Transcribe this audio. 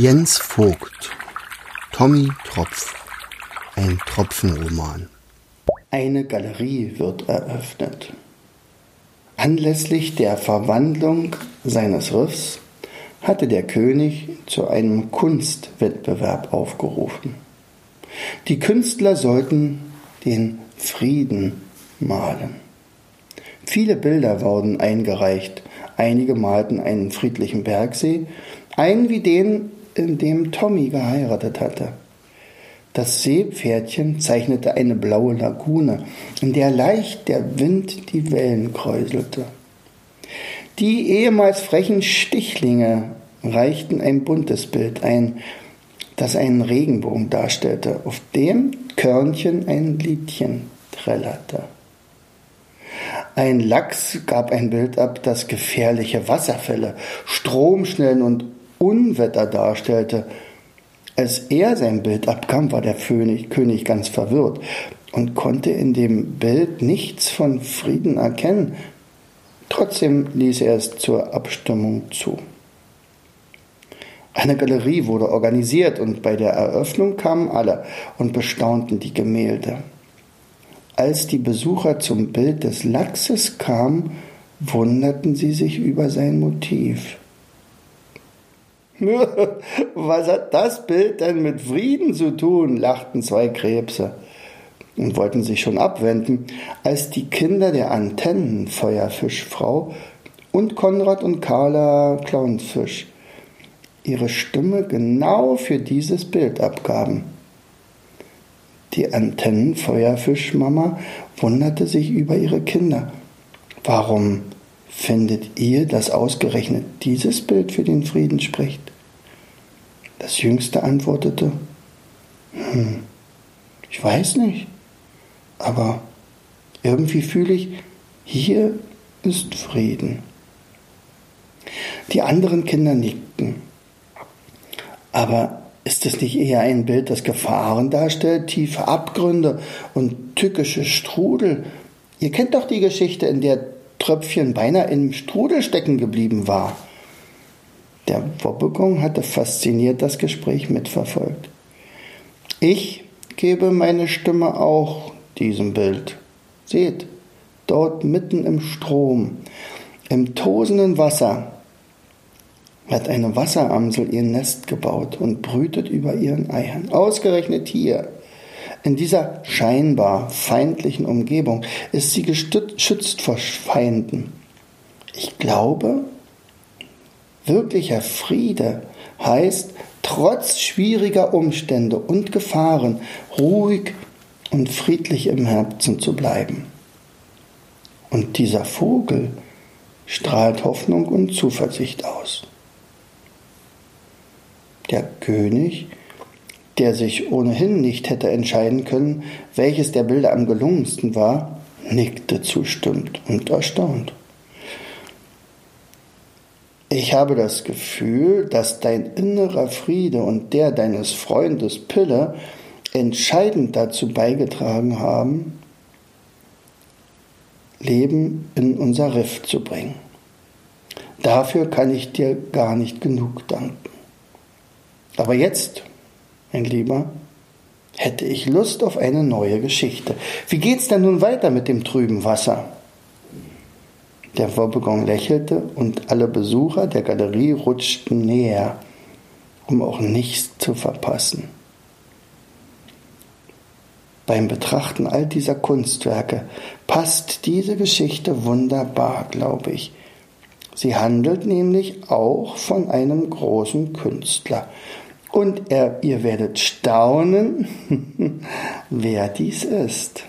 Jens Vogt Tommy Tropf Ein Tropfenroman Eine Galerie wird eröffnet. Anlässlich der Verwandlung seines Riffs hatte der König zu einem Kunstwettbewerb aufgerufen. Die Künstler sollten den Frieden malen. Viele Bilder wurden eingereicht. Einige malten einen friedlichen Bergsee, einen wie den in dem Tommy geheiratet hatte. Das Seepferdchen zeichnete eine blaue Lagune, in der leicht der Wind die Wellen kräuselte. Die ehemals frechen Stichlinge reichten ein buntes Bild ein, das einen Regenbogen darstellte, auf dem Körnchen ein Liedchen trällerte. Ein Lachs gab ein Bild ab, das gefährliche Wasserfälle, Stromschnellen und Unwetter darstellte. Als er sein Bild abkam, war der König, ganz verwirrt und konnte in dem Bild nichts von Frieden erkennen. Trotzdem ließ er es zur Abstimmung zu. Eine Galerie wurde organisiert und bei der Eröffnung kamen alle und bestaunten die Gemälde. Als die Besucher zum Bild des Lachses kamen, wunderten sie sich über sein Motiv. Was hat das Bild denn mit Frieden zu tun? lachten zwei Krebse und wollten sich schon abwenden, als die Kinder der Antennenfeuerfischfrau und Konrad und Carla Clownfisch ihre Stimme genau für dieses Bild abgaben. Die Antennenfeuerfischmama wunderte sich über ihre Kinder. Warum Findet ihr, dass ausgerechnet dieses Bild für den Frieden spricht? Das Jüngste antwortete, hm, ich weiß nicht, aber irgendwie fühle ich, hier ist Frieden. Die anderen Kinder nickten. Aber ist es nicht eher ein Bild, das Gefahren darstellt, tiefe Abgründe und tückische Strudel? Ihr kennt doch die Geschichte, in der Tröpfchen beinahe im Strudel stecken geblieben war. Der Wobbegong hatte fasziniert das Gespräch mitverfolgt. Ich gebe meine Stimme auch diesem Bild. Seht, dort mitten im Strom, im tosenden Wasser, hat eine Wasseramsel ihr Nest gebaut und brütet über ihren Eiern. Ausgerechnet hier, in dieser scheinbar feindlichen Umgebung ist sie geschützt vor Feinden. Ich glaube, wirklicher Friede heißt, trotz schwieriger Umstände und Gefahren ruhig und friedlich im Herzen zu bleiben. Und dieser Vogel strahlt Hoffnung und Zuversicht aus. Der König der sich ohnehin nicht hätte entscheiden können, welches der Bilder am gelungensten war, nickte zustimmt und erstaunt. Ich habe das Gefühl, dass dein innerer Friede und der deines Freundes Pille entscheidend dazu beigetragen haben, Leben in unser Riff zu bringen. Dafür kann ich dir gar nicht genug danken. Aber jetzt mein Lieber, hätte ich Lust auf eine neue Geschichte. Wie geht's denn nun weiter mit dem trüben Wasser? Der Wobbegong lächelte und alle Besucher der Galerie rutschten näher, um auch nichts zu verpassen. Beim Betrachten all dieser Kunstwerke passt diese Geschichte wunderbar, glaube ich. Sie handelt nämlich auch von einem großen Künstler, und er, ihr werdet staunen, wer dies ist.